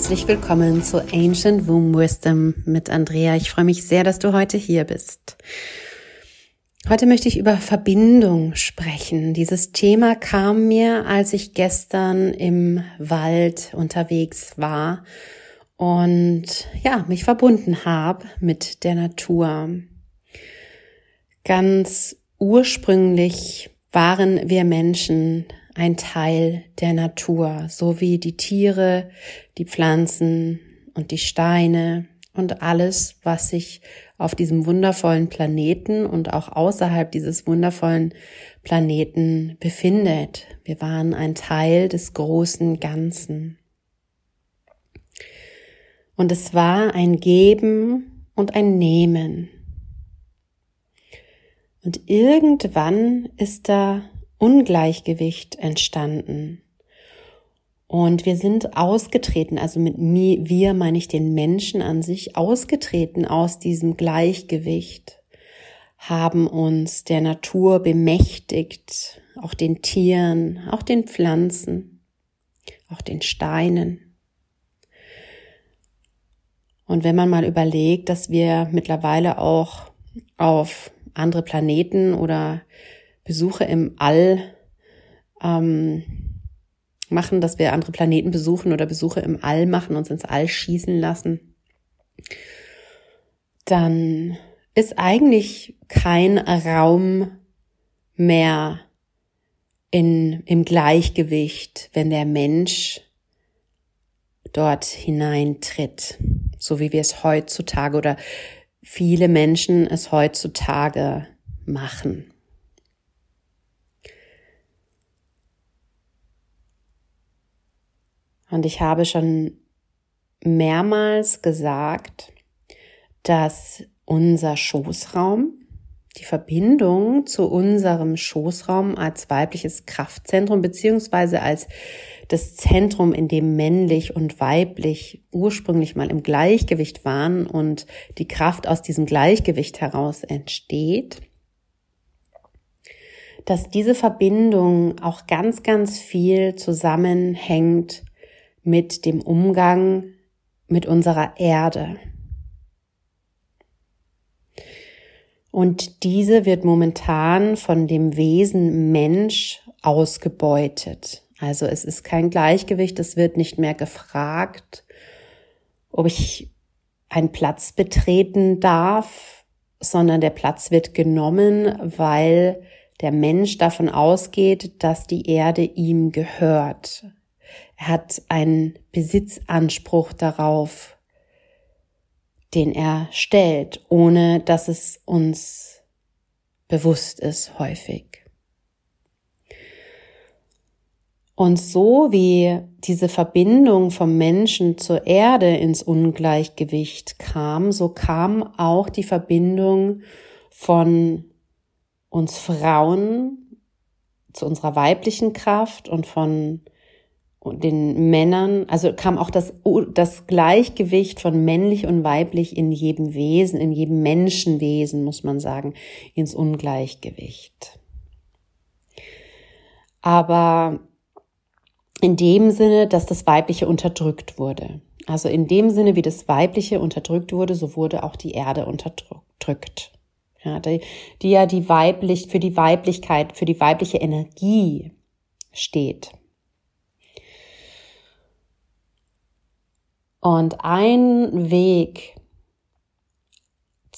herzlich willkommen zu Ancient Womb Wisdom mit Andrea. Ich freue mich sehr, dass du heute hier bist. Heute möchte ich über Verbindung sprechen. Dieses Thema kam mir, als ich gestern im Wald unterwegs war und ja, mich verbunden habe mit der Natur. Ganz ursprünglich waren wir Menschen ein Teil der Natur, so wie die Tiere, die Pflanzen und die Steine und alles, was sich auf diesem wundervollen Planeten und auch außerhalb dieses wundervollen Planeten befindet. Wir waren ein Teil des großen Ganzen. Und es war ein Geben und ein Nehmen. Und irgendwann ist da Ungleichgewicht entstanden. Und wir sind ausgetreten, also mit mir, wir meine ich den Menschen an sich, ausgetreten aus diesem Gleichgewicht, haben uns der Natur bemächtigt, auch den Tieren, auch den Pflanzen, auch den Steinen. Und wenn man mal überlegt, dass wir mittlerweile auch auf andere Planeten oder Besuche im All ähm, machen, dass wir andere Planeten besuchen oder Besuche im All machen, uns ins All schießen lassen, dann ist eigentlich kein Raum mehr in, im Gleichgewicht, wenn der Mensch dort hineintritt, so wie wir es heutzutage oder viele Menschen es heutzutage machen. Und ich habe schon mehrmals gesagt, dass unser Schoßraum, die Verbindung zu unserem Schoßraum als weibliches Kraftzentrum beziehungsweise als das Zentrum, in dem männlich und weiblich ursprünglich mal im Gleichgewicht waren und die Kraft aus diesem Gleichgewicht heraus entsteht, dass diese Verbindung auch ganz, ganz viel zusammenhängt mit dem Umgang mit unserer Erde. Und diese wird momentan von dem Wesen Mensch ausgebeutet. Also es ist kein Gleichgewicht, es wird nicht mehr gefragt, ob ich einen Platz betreten darf, sondern der Platz wird genommen, weil der Mensch davon ausgeht, dass die Erde ihm gehört. Er hat einen Besitzanspruch darauf, den er stellt, ohne dass es uns bewusst ist häufig. Und so wie diese Verbindung vom Menschen zur Erde ins Ungleichgewicht kam, so kam auch die Verbindung von uns Frauen zu unserer weiblichen Kraft und von den Männern, also kam auch das, das Gleichgewicht von männlich und weiblich in jedem Wesen, in jedem Menschenwesen, muss man sagen, ins Ungleichgewicht. Aber in dem Sinne, dass das Weibliche unterdrückt wurde. Also in dem Sinne, wie das Weibliche unterdrückt wurde, so wurde auch die Erde unterdrückt. Ja, die, die ja die weiblich, für die Weiblichkeit, für die weibliche Energie steht. Und ein Weg,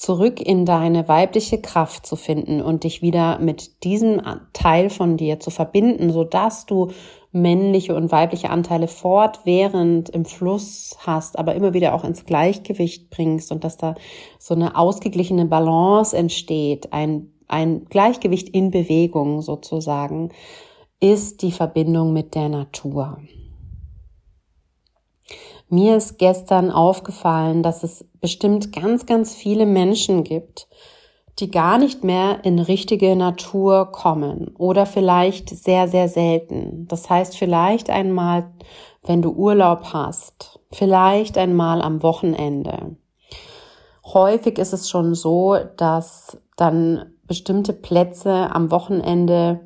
zurück in deine weibliche Kraft zu finden und dich wieder mit diesem Teil von dir zu verbinden, so dass du männliche und weibliche Anteile fortwährend im Fluss hast, aber immer wieder auch ins Gleichgewicht bringst und dass da so eine ausgeglichene Balance entsteht, ein, ein Gleichgewicht in Bewegung sozusagen, ist die Verbindung mit der Natur. Mir ist gestern aufgefallen, dass es bestimmt ganz, ganz viele Menschen gibt, die gar nicht mehr in richtige Natur kommen oder vielleicht sehr, sehr selten. Das heißt vielleicht einmal, wenn du Urlaub hast, vielleicht einmal am Wochenende. Häufig ist es schon so, dass dann bestimmte Plätze am Wochenende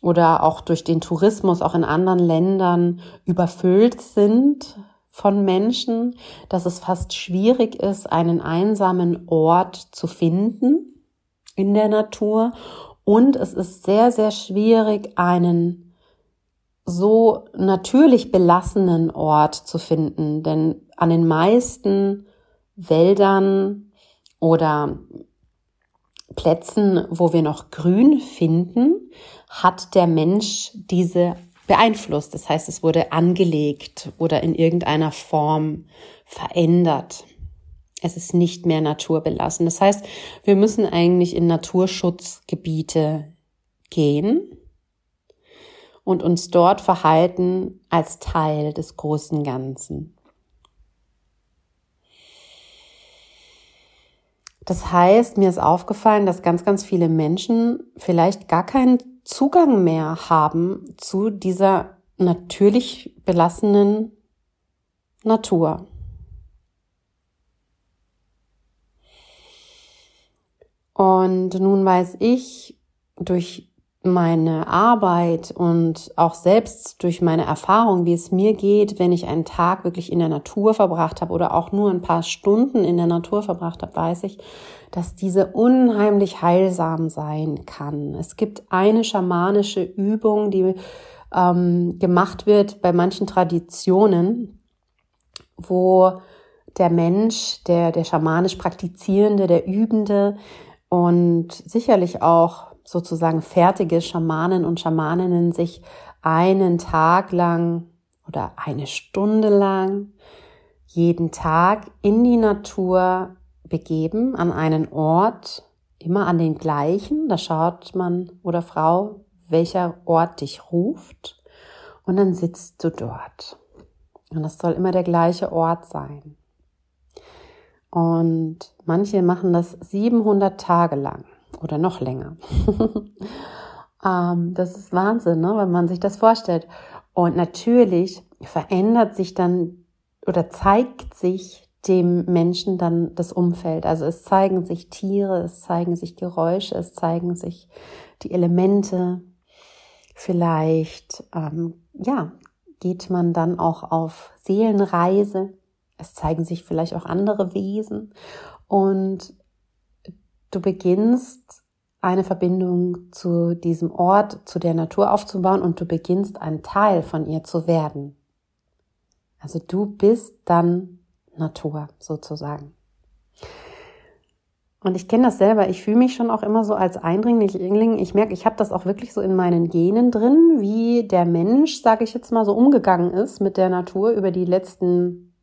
oder auch durch den Tourismus auch in anderen Ländern überfüllt sind von Menschen, dass es fast schwierig ist, einen einsamen Ort zu finden in der Natur. Und es ist sehr, sehr schwierig, einen so natürlich belassenen Ort zu finden. Denn an den meisten Wäldern oder Plätzen, wo wir noch Grün finden, hat der Mensch diese beeinflusst. Das heißt, es wurde angelegt oder in irgendeiner Form verändert. Es ist nicht mehr naturbelassen. Das heißt, wir müssen eigentlich in Naturschutzgebiete gehen und uns dort verhalten als Teil des großen Ganzen. Das heißt, mir ist aufgefallen, dass ganz, ganz viele Menschen vielleicht gar keinen Zugang mehr haben zu dieser natürlich belassenen Natur. Und nun weiß ich durch meine Arbeit und auch selbst durch meine Erfahrung, wie es mir geht, wenn ich einen Tag wirklich in der Natur verbracht habe oder auch nur ein paar Stunden in der Natur verbracht habe, weiß ich, dass diese unheimlich heilsam sein kann. Es gibt eine schamanische Übung, die ähm, gemacht wird bei manchen Traditionen, wo der Mensch, der, der schamanisch Praktizierende, der Übende und sicherlich auch sozusagen fertige Schamanen und Schamaninnen sich einen Tag lang oder eine Stunde lang jeden Tag in die Natur begeben, an einen Ort, immer an den gleichen. Da schaut man oder Frau, welcher Ort dich ruft. Und dann sitzt du dort. Und das soll immer der gleiche Ort sein. Und manche machen das 700 Tage lang oder noch länger. ähm, das ist Wahnsinn, ne? wenn man sich das vorstellt. Und natürlich verändert sich dann oder zeigt sich dem Menschen dann das Umfeld. Also es zeigen sich Tiere, es zeigen sich Geräusche, es zeigen sich die Elemente. Vielleicht, ähm, ja, geht man dann auch auf Seelenreise. Es zeigen sich vielleicht auch andere Wesen. Und du beginnst eine Verbindung zu diesem Ort, zu der Natur aufzubauen und du beginnst ein Teil von ihr zu werden. Also du bist dann Natur sozusagen. Und ich kenne das selber. Ich fühle mich schon auch immer so als Eindringling. Ich merke, ich habe das auch wirklich so in meinen Genen drin, wie der Mensch, sage ich jetzt mal, so umgegangen ist mit der Natur über die letzten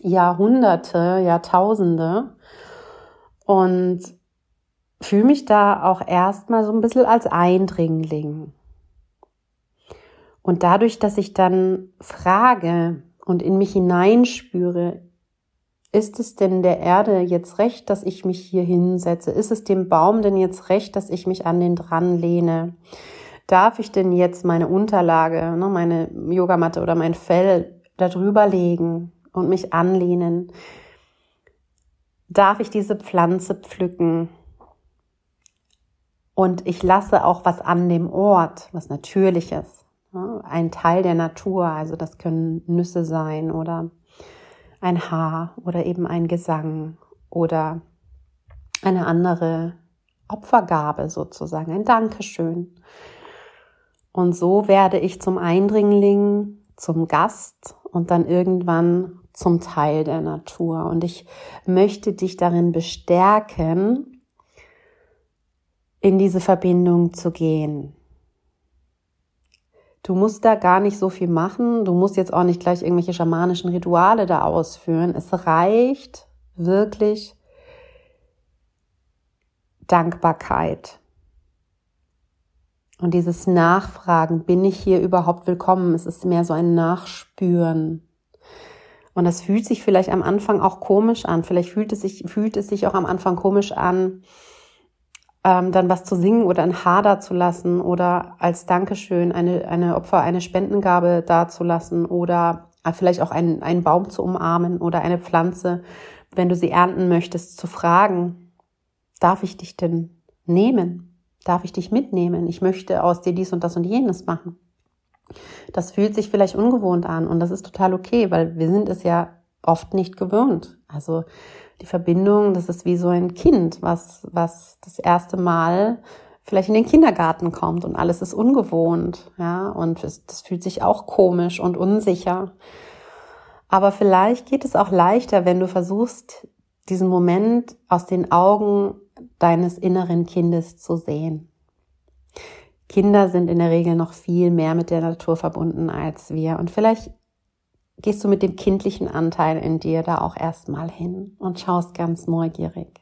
Jahrhunderte, Jahrtausende. Und fühle mich da auch erstmal so ein bisschen als Eindringling. Und dadurch, dass ich dann frage und in mich hineinspüre, ist es denn der Erde jetzt recht, dass ich mich hier hinsetze? Ist es dem Baum denn jetzt recht, dass ich mich an den dran lehne? Darf ich denn jetzt meine Unterlage, ne, meine Yogamatte oder mein Fell darüber legen und mich anlehnen? Darf ich diese Pflanze pflücken? Und ich lasse auch was an dem Ort, was Natürliches, ein Teil der Natur. Also das können Nüsse sein oder ein Haar oder eben ein Gesang oder eine andere Opfergabe sozusagen, ein Dankeschön. Und so werde ich zum Eindringling, zum Gast und dann irgendwann zum Teil der Natur. Und ich möchte dich darin bestärken, in diese Verbindung zu gehen. Du musst da gar nicht so viel machen. Du musst jetzt auch nicht gleich irgendwelche schamanischen Rituale da ausführen. Es reicht wirklich Dankbarkeit. Und dieses Nachfragen, bin ich hier überhaupt willkommen? Es ist mehr so ein Nachspüren. Und das fühlt sich vielleicht am Anfang auch komisch an. Vielleicht fühlt es sich, fühlt es sich auch am Anfang komisch an, ähm, dann was zu singen oder ein Haar dazulassen oder als Dankeschön eine, eine Opfer, eine Spendengabe dazulassen oder vielleicht auch einen, einen Baum zu umarmen oder eine Pflanze, wenn du sie ernten möchtest, zu fragen, darf ich dich denn nehmen? Darf ich dich mitnehmen? Ich möchte aus dir dies und das und jenes machen. Das fühlt sich vielleicht ungewohnt an und das ist total okay, weil wir sind es ja oft nicht gewöhnt. Also die Verbindung, das ist wie so ein Kind, was, was das erste Mal vielleicht in den Kindergarten kommt und alles ist ungewohnt, ja, und es, das fühlt sich auch komisch und unsicher. Aber vielleicht geht es auch leichter, wenn du versuchst, diesen Moment aus den Augen deines inneren Kindes zu sehen. Kinder sind in der Regel noch viel mehr mit der Natur verbunden als wir. Und vielleicht gehst du mit dem kindlichen Anteil in dir da auch erstmal hin und schaust ganz neugierig.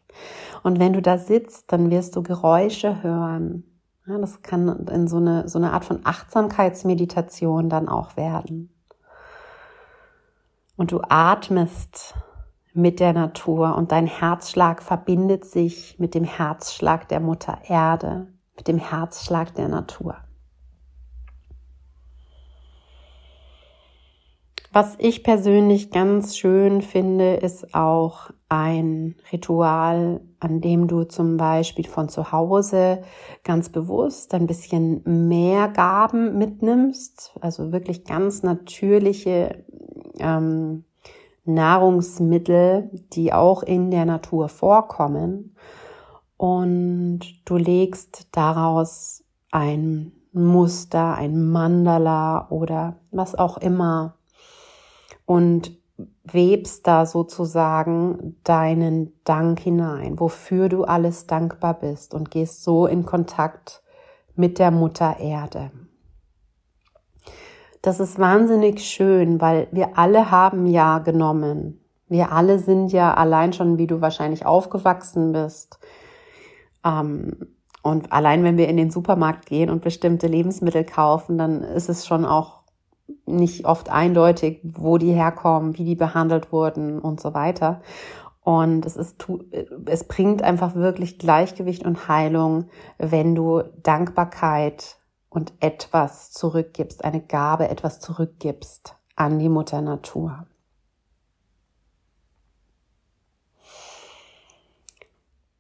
Und wenn du da sitzt, dann wirst du Geräusche hören. Ja, das kann in so eine, so eine Art von Achtsamkeitsmeditation dann auch werden. Und du atmest mit der Natur und dein Herzschlag verbindet sich mit dem Herzschlag der Mutter Erde mit dem Herzschlag der Natur. Was ich persönlich ganz schön finde, ist auch ein Ritual, an dem du zum Beispiel von zu Hause ganz bewusst ein bisschen mehr Gaben mitnimmst, also wirklich ganz natürliche ähm, Nahrungsmittel, die auch in der Natur vorkommen. Und du legst daraus ein Muster, ein Mandala oder was auch immer und webst da sozusagen deinen Dank hinein, wofür du alles dankbar bist und gehst so in Kontakt mit der Mutter Erde. Das ist wahnsinnig schön, weil wir alle haben ja genommen. Wir alle sind ja allein schon, wie du wahrscheinlich aufgewachsen bist, ähm, und allein wenn wir in den Supermarkt gehen und bestimmte Lebensmittel kaufen, dann ist es schon auch nicht oft eindeutig, wo die herkommen, wie die behandelt wurden und so weiter. Und es ist, es bringt einfach wirklich Gleichgewicht und Heilung, wenn du Dankbarkeit und etwas zurückgibst, eine Gabe, etwas zurückgibst an die Mutter Natur.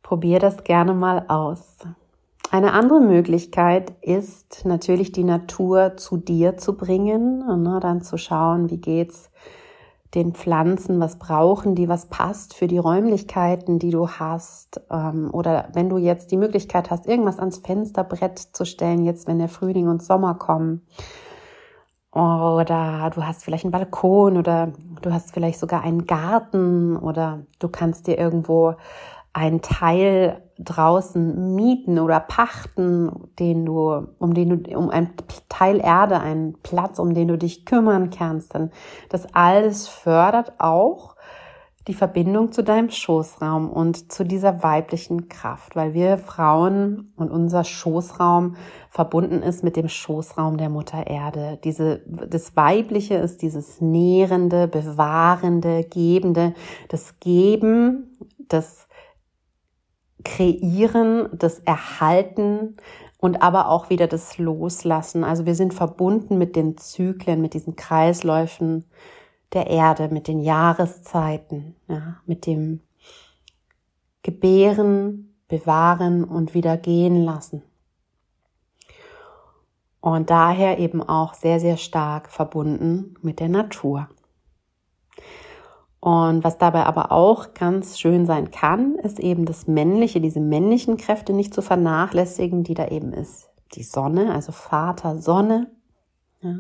Probier das gerne mal aus. Eine andere Möglichkeit ist natürlich die Natur zu dir zu bringen und ne, dann zu schauen, wie geht's den Pflanzen, was brauchen die, was passt für die Räumlichkeiten, die du hast. Ähm, oder wenn du jetzt die Möglichkeit hast, irgendwas ans Fensterbrett zu stellen, jetzt wenn der Frühling und Sommer kommen. Oder du hast vielleicht einen Balkon oder du hast vielleicht sogar einen Garten oder du kannst dir irgendwo einen Teil draußen mieten oder pachten, den du, um den du, um ein Teil Erde, einen Platz, um den du dich kümmern kannst, dann das alles fördert auch die Verbindung zu deinem Schoßraum und zu dieser weiblichen Kraft, weil wir Frauen und unser Schoßraum verbunden ist mit dem Schoßraum der Mutter Erde. Diese, das Weibliche ist dieses Nährende, Bewahrende, Gebende, das Geben, das Kreieren, das Erhalten und aber auch wieder das Loslassen. Also wir sind verbunden mit den Zyklen, mit diesen Kreisläufen der Erde, mit den Jahreszeiten, ja, mit dem Gebären, Bewahren und wieder gehen lassen. Und daher eben auch sehr, sehr stark verbunden mit der Natur. Und was dabei aber auch ganz schön sein kann, ist eben das Männliche, diese männlichen Kräfte nicht zu vernachlässigen, die da eben ist. Die Sonne, also Vater Sonne. Ja.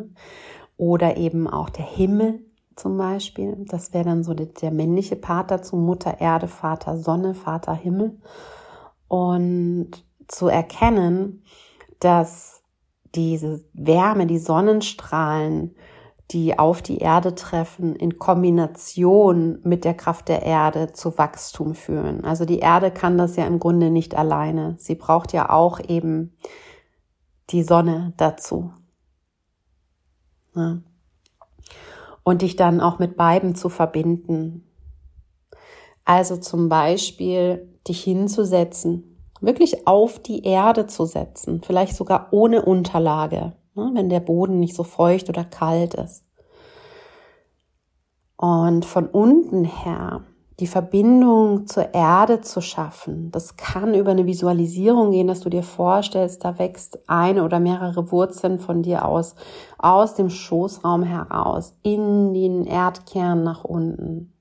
Oder eben auch der Himmel zum Beispiel. Das wäre dann so der, männliche Part dazu. Mutter Erde, Vater Sonne, Vater Himmel. Und zu erkennen, dass diese Wärme, die Sonnenstrahlen, die auf die Erde treffen, in Kombination mit der Kraft der Erde zu Wachstum führen. Also die Erde kann das ja im Grunde nicht alleine. Sie braucht ja auch eben die Sonne dazu. Ja. Und dich dann auch mit beiden zu verbinden. Also zum Beispiel dich hinzusetzen, wirklich auf die Erde zu setzen, vielleicht sogar ohne Unterlage ne, wenn der Boden nicht so feucht oder kalt ist. Und von unten her die Verbindung zur Erde zu schaffen. Das kann über eine Visualisierung gehen, dass du dir vorstellst, da wächst eine oder mehrere Wurzeln von dir aus, aus dem Schoßraum heraus, in den Erdkern nach unten.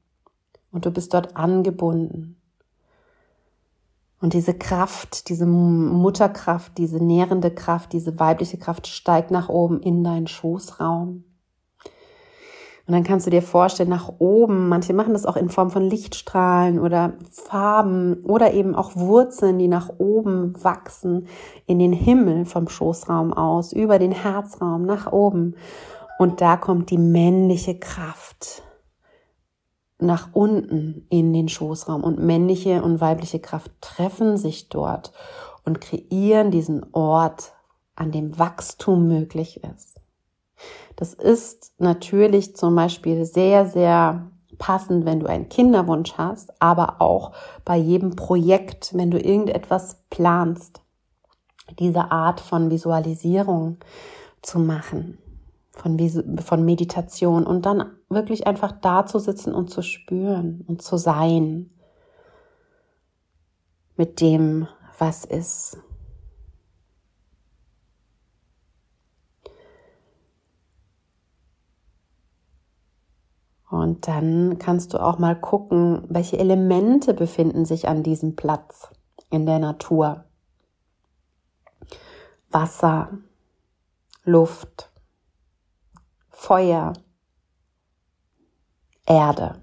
Und du bist dort angebunden. Und diese Kraft, diese Mutterkraft, diese nährende Kraft, diese weibliche Kraft steigt nach oben in deinen Schoßraum. Und dann kannst du dir vorstellen, nach oben, manche machen das auch in Form von Lichtstrahlen oder Farben oder eben auch Wurzeln, die nach oben wachsen in den Himmel vom Schoßraum aus, über den Herzraum nach oben. Und da kommt die männliche Kraft nach unten in den Schoßraum und männliche und weibliche Kraft treffen sich dort und kreieren diesen Ort, an dem Wachstum möglich ist. Das ist natürlich zum Beispiel sehr, sehr passend, wenn du einen Kinderwunsch hast, aber auch bei jedem Projekt, wenn du irgendetwas planst, diese Art von Visualisierung zu machen, von, von Meditation und dann wirklich einfach da zu sitzen und zu spüren und zu sein mit dem, was ist. Und dann kannst du auch mal gucken, welche Elemente befinden sich an diesem Platz in der Natur. Wasser, Luft, Feuer, Erde.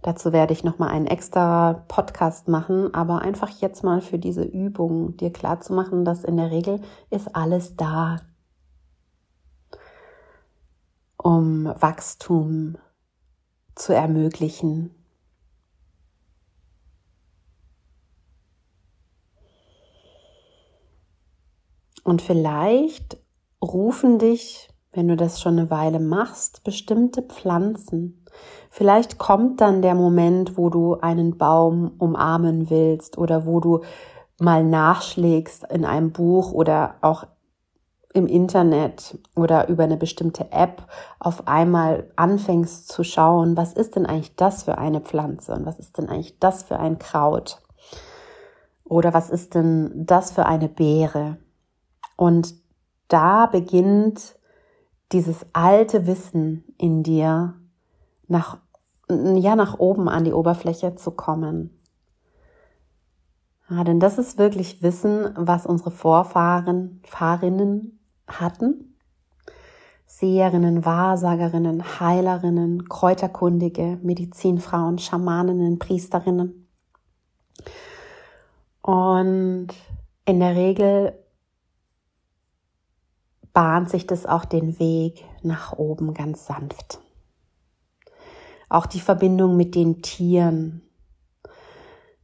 Dazu werde ich noch mal einen extra Podcast machen, aber einfach jetzt mal für diese Übung dir klar zu machen, dass in der Regel ist alles da um Wachstum zu ermöglichen. Und vielleicht rufen dich, wenn du das schon eine Weile machst, bestimmte Pflanzen. Vielleicht kommt dann der Moment, wo du einen Baum umarmen willst oder wo du mal nachschlägst in einem Buch oder auch im Internet oder über eine bestimmte App auf einmal anfängst zu schauen, was ist denn eigentlich das für eine Pflanze und was ist denn eigentlich das für ein Kraut oder was ist denn das für eine Beere. Und da beginnt dieses alte Wissen in dir nach, ja, nach oben an die Oberfläche zu kommen. Ja, denn das ist wirklich Wissen, was unsere Vorfahren, Fahrinnen hatten. Seherinnen, Wahrsagerinnen, Heilerinnen, Kräuterkundige, Medizinfrauen, Schamaninnen, Priesterinnen. Und in der Regel bahnt sich das auch den Weg nach oben ganz sanft. Auch die Verbindung mit den Tieren.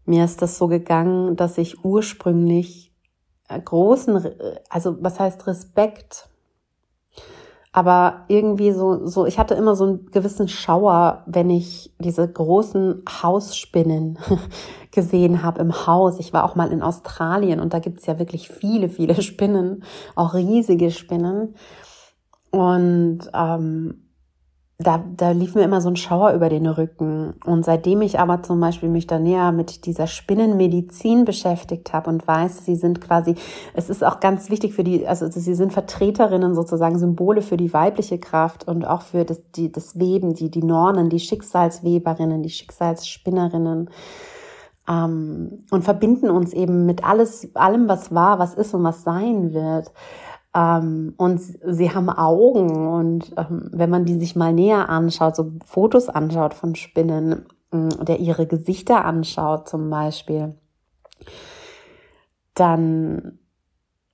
Mir ist das so gegangen, dass ich ursprünglich großen, also was heißt Respekt, aber irgendwie so, so, ich hatte immer so einen gewissen Schauer, wenn ich diese großen Hausspinnen gesehen habe im Haus. Ich war auch mal in Australien und da gibt's ja wirklich viele, viele Spinnen, auch riesige Spinnen. Und ähm, da, da lief mir immer so ein Schauer über den Rücken. Und seitdem ich aber zum Beispiel mich da näher mit dieser Spinnenmedizin beschäftigt habe und weiß, sie sind quasi, es ist auch ganz wichtig für die, also sie sind Vertreterinnen sozusagen, Symbole für die weibliche Kraft und auch für das, die, das Weben, die, die Nornen, die Schicksalsweberinnen, die Schicksalsspinnerinnen. Ähm, und verbinden uns eben mit alles, allem, was war, was ist und was sein wird. Ähm, und sie haben Augen und ähm, wenn man die sich mal näher anschaut, so Fotos anschaut von Spinnen oder ihre Gesichter anschaut zum Beispiel, dann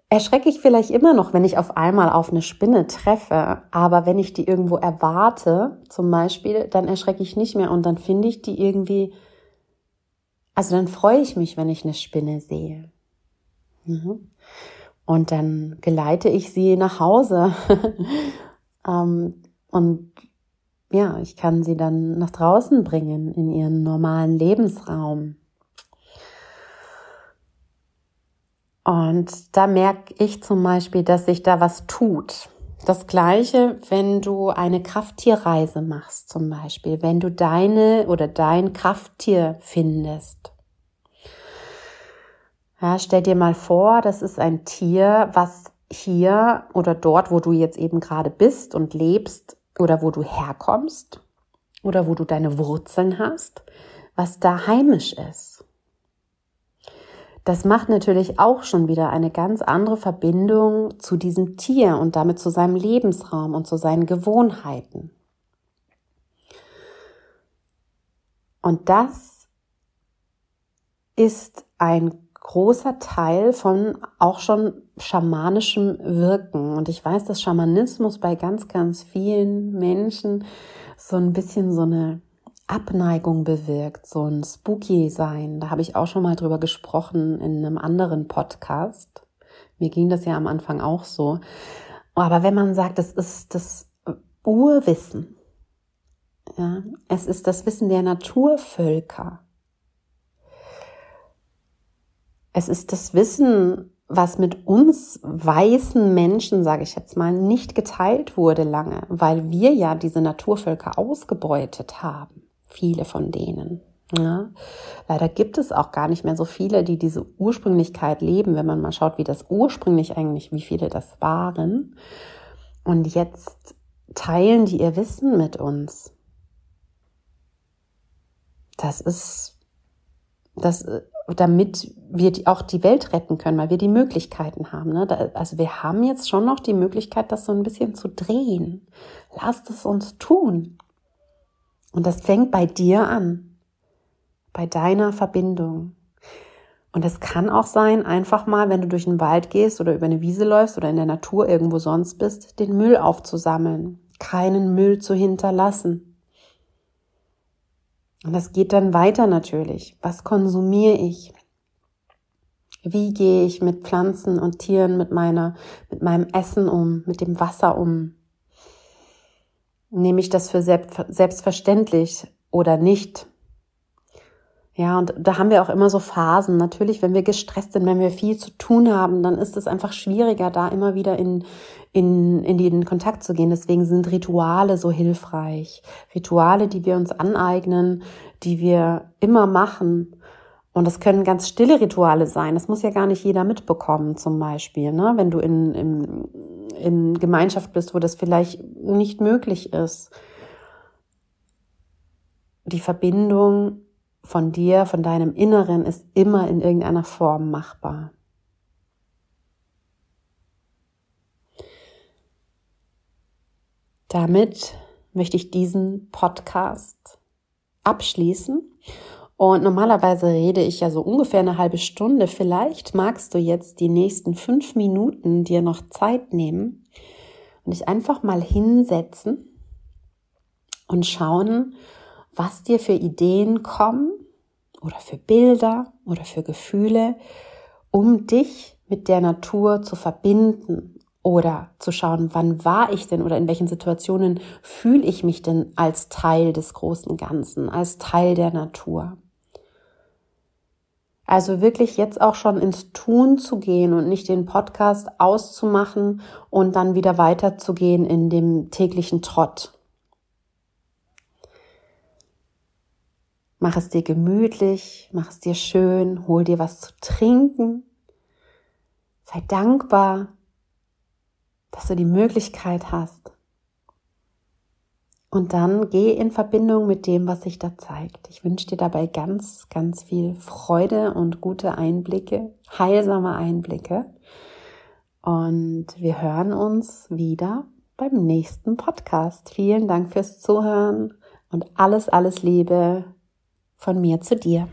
erschrecke ich vielleicht immer noch, wenn ich auf einmal auf eine Spinne treffe. Aber wenn ich die irgendwo erwarte, zum Beispiel, dann erschrecke ich nicht mehr und dann finde ich die irgendwie, also dann freue ich mich, wenn ich eine Spinne sehe. Mhm. Und dann geleite ich sie nach Hause. ähm, und ja, ich kann sie dann nach draußen bringen in ihren normalen Lebensraum. Und da merke ich zum Beispiel, dass sich da was tut. Das gleiche, wenn du eine Krafttierreise machst, zum Beispiel, wenn du deine oder dein Krafttier findest. Ja, stell dir mal vor, das ist ein Tier, was hier oder dort, wo du jetzt eben gerade bist und lebst oder wo du herkommst oder wo du deine Wurzeln hast, was da heimisch ist. Das macht natürlich auch schon wieder eine ganz andere Verbindung zu diesem Tier und damit zu seinem Lebensraum und zu seinen Gewohnheiten. Und das ist ein großer Teil von auch schon schamanischem Wirken. Und ich weiß, dass Schamanismus bei ganz, ganz vielen Menschen so ein bisschen so eine Abneigung bewirkt, so ein Spooky sein. Da habe ich auch schon mal drüber gesprochen in einem anderen Podcast. Mir ging das ja am Anfang auch so. Aber wenn man sagt, es ist das Urwissen, ja, es ist das Wissen der Naturvölker. Es ist das Wissen, was mit uns weißen Menschen, sage ich jetzt mal, nicht geteilt wurde lange, weil wir ja diese Naturvölker ausgebeutet haben viele von denen. Ja. Leider gibt es auch gar nicht mehr so viele, die diese Ursprünglichkeit leben, wenn man mal schaut, wie das ursprünglich eigentlich, wie viele das waren. Und jetzt teilen die ihr Wissen mit uns. Das ist, das, damit wir auch die Welt retten können, weil wir die Möglichkeiten haben. Ne? Also wir haben jetzt schon noch die Möglichkeit, das so ein bisschen zu drehen. Lasst es uns tun. Und das fängt bei dir an, bei deiner Verbindung. Und es kann auch sein, einfach mal, wenn du durch den Wald gehst oder über eine Wiese läufst oder in der Natur irgendwo sonst bist, den Müll aufzusammeln, keinen Müll zu hinterlassen. Und das geht dann weiter natürlich. Was konsumiere ich? Wie gehe ich mit Pflanzen und Tieren, mit meiner, mit meinem Essen um, mit dem Wasser um? Nehme ich das für selbstverständlich oder nicht? Ja, und da haben wir auch immer so Phasen. Natürlich, wenn wir gestresst sind, wenn wir viel zu tun haben, dann ist es einfach schwieriger, da immer wieder in, in, in den Kontakt zu gehen. Deswegen sind Rituale so hilfreich. Rituale, die wir uns aneignen, die wir immer machen. Und das können ganz stille Rituale sein. Das muss ja gar nicht jeder mitbekommen, zum Beispiel. Ne? Wenn du in, in, in Gemeinschaft bist, wo das vielleicht nicht möglich ist. Die Verbindung von dir, von deinem Inneren ist immer in irgendeiner Form machbar. Damit möchte ich diesen Podcast abschließen und normalerweise rede ich ja so ungefähr eine halbe Stunde. Vielleicht magst du jetzt die nächsten fünf Minuten dir noch Zeit nehmen und dich einfach mal hinsetzen und schauen, was dir für Ideen kommen oder für Bilder oder für Gefühle, um dich mit der Natur zu verbinden oder zu schauen, wann war ich denn oder in welchen Situationen fühle ich mich denn als Teil des großen Ganzen, als Teil der Natur. Also wirklich jetzt auch schon ins Tun zu gehen und nicht den Podcast auszumachen und dann wieder weiterzugehen in dem täglichen Trott. Mach es dir gemütlich, mach es dir schön, hol dir was zu trinken. Sei dankbar, dass du die Möglichkeit hast, und dann geh in Verbindung mit dem, was sich da zeigt. Ich wünsche dir dabei ganz, ganz viel Freude und gute Einblicke, heilsame Einblicke. Und wir hören uns wieder beim nächsten Podcast. Vielen Dank fürs Zuhören und alles, alles Liebe von mir zu dir.